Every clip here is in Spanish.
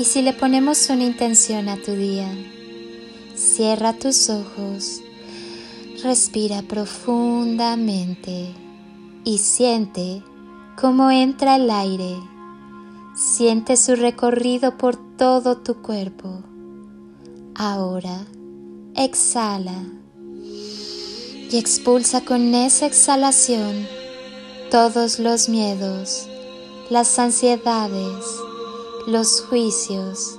Y si le ponemos una intención a tu día, cierra tus ojos, respira profundamente y siente cómo entra el aire. Siente su recorrido por todo tu cuerpo. Ahora exhala y expulsa con esa exhalación todos los miedos, las ansiedades, los juicios,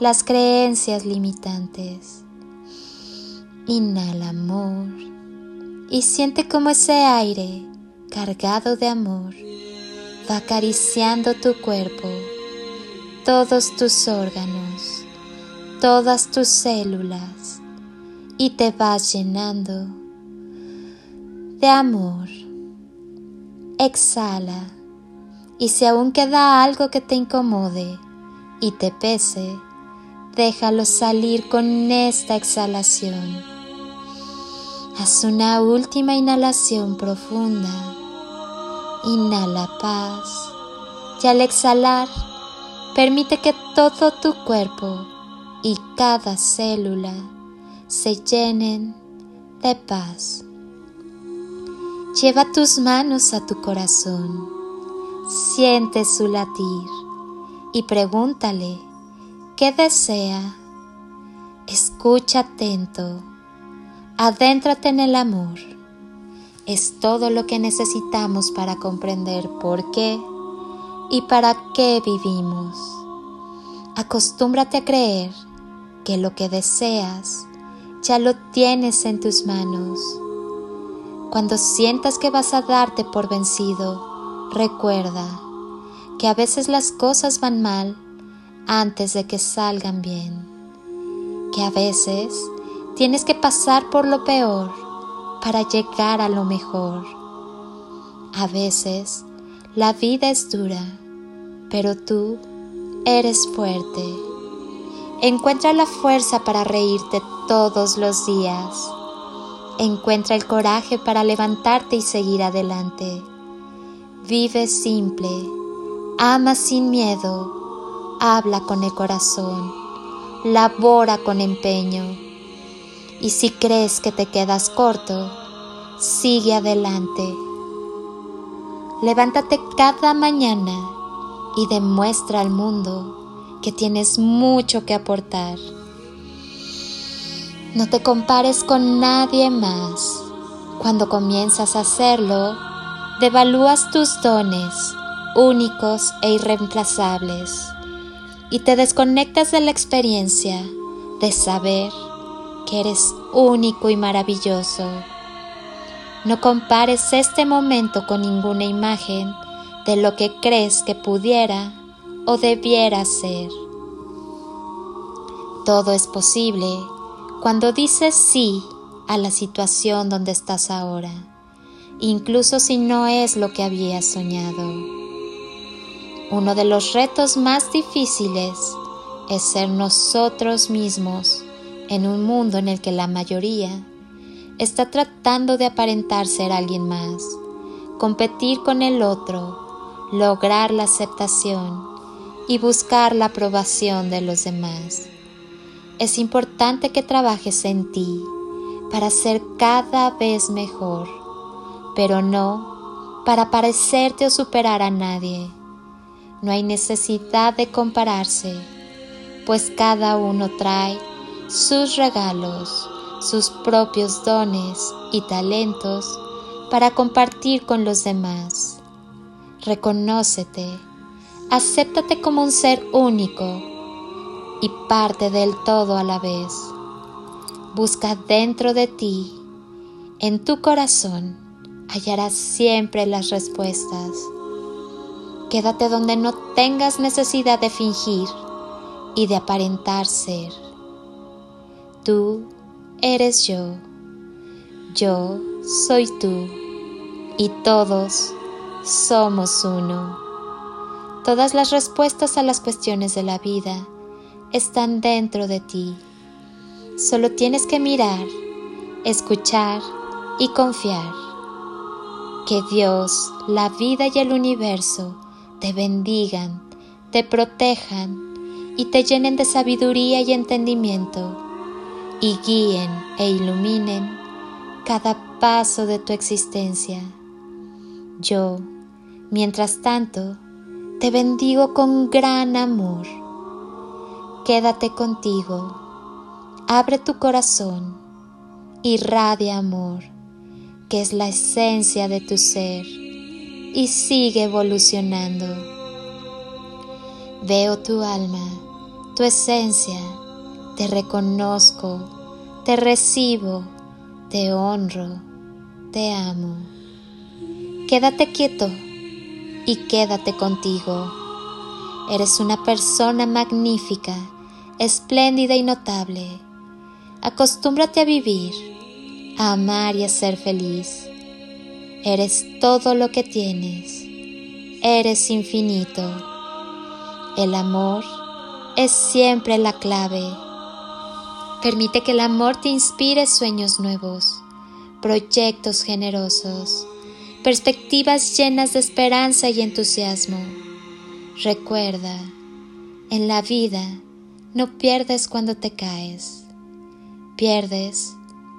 las creencias limitantes. Inhala amor y siente como ese aire cargado de amor va acariciando tu cuerpo, todos tus órganos, todas tus células y te vas llenando de amor. Exhala y si aún queda algo que te incomode y te pese, déjalo salir con esta exhalación. Haz una última inhalación profunda. Inhala paz y al exhalar permite que todo tu cuerpo y cada célula se llenen de paz. Lleva tus manos a tu corazón Siente su latir y pregúntale qué desea. Escucha atento. Adéntrate en el amor. Es todo lo que necesitamos para comprender por qué y para qué vivimos. Acostúmbrate a creer que lo que deseas ya lo tienes en tus manos. Cuando sientas que vas a darte por vencido, Recuerda que a veces las cosas van mal antes de que salgan bien, que a veces tienes que pasar por lo peor para llegar a lo mejor. A veces la vida es dura, pero tú eres fuerte. Encuentra la fuerza para reírte todos los días. Encuentra el coraje para levantarte y seguir adelante. Vive simple, ama sin miedo, habla con el corazón, labora con empeño. Y si crees que te quedas corto, sigue adelante. Levántate cada mañana y demuestra al mundo que tienes mucho que aportar. No te compares con nadie más. Cuando comienzas a hacerlo, devalúas tus dones únicos e irreemplazables y te desconectas de la experiencia de saber que eres único y maravilloso. No compares este momento con ninguna imagen de lo que crees que pudiera o debiera ser. Todo es posible cuando dices sí a la situación donde estás ahora incluso si no es lo que había soñado. Uno de los retos más difíciles es ser nosotros mismos en un mundo en el que la mayoría está tratando de aparentar ser alguien más, competir con el otro, lograr la aceptación y buscar la aprobación de los demás. Es importante que trabajes en ti para ser cada vez mejor pero no para parecerte o superar a nadie. No hay necesidad de compararse, pues cada uno trae sus regalos, sus propios dones y talentos para compartir con los demás. Reconócete, acéptate como un ser único y parte del todo a la vez. Busca dentro de ti, en tu corazón, hallarás siempre las respuestas. Quédate donde no tengas necesidad de fingir y de aparentar ser. Tú eres yo, yo soy tú y todos somos uno. Todas las respuestas a las cuestiones de la vida están dentro de ti. Solo tienes que mirar, escuchar y confiar. Que Dios, la vida y el universo te bendigan, te protejan y te llenen de sabiduría y entendimiento y guíen e iluminen cada paso de tu existencia. Yo, mientras tanto, te bendigo con gran amor. Quédate contigo, abre tu corazón, irradia amor, que es la esencia de tu ser, y sigue evolucionando. Veo tu alma, tu esencia, te reconozco, te recibo, te honro, te amo. Quédate quieto y quédate contigo. Eres una persona magnífica, espléndida y notable. Acostúmbrate a vivir, amar y a ser feliz. Eres todo lo que tienes. Eres infinito. El amor es siempre la clave. Permite que el amor te inspire sueños nuevos, proyectos generosos perspectivas llenas de esperanza y entusiasmo. Recuerda, en la vida no pierdes cuando te caes, pierdes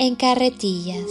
en carretillas.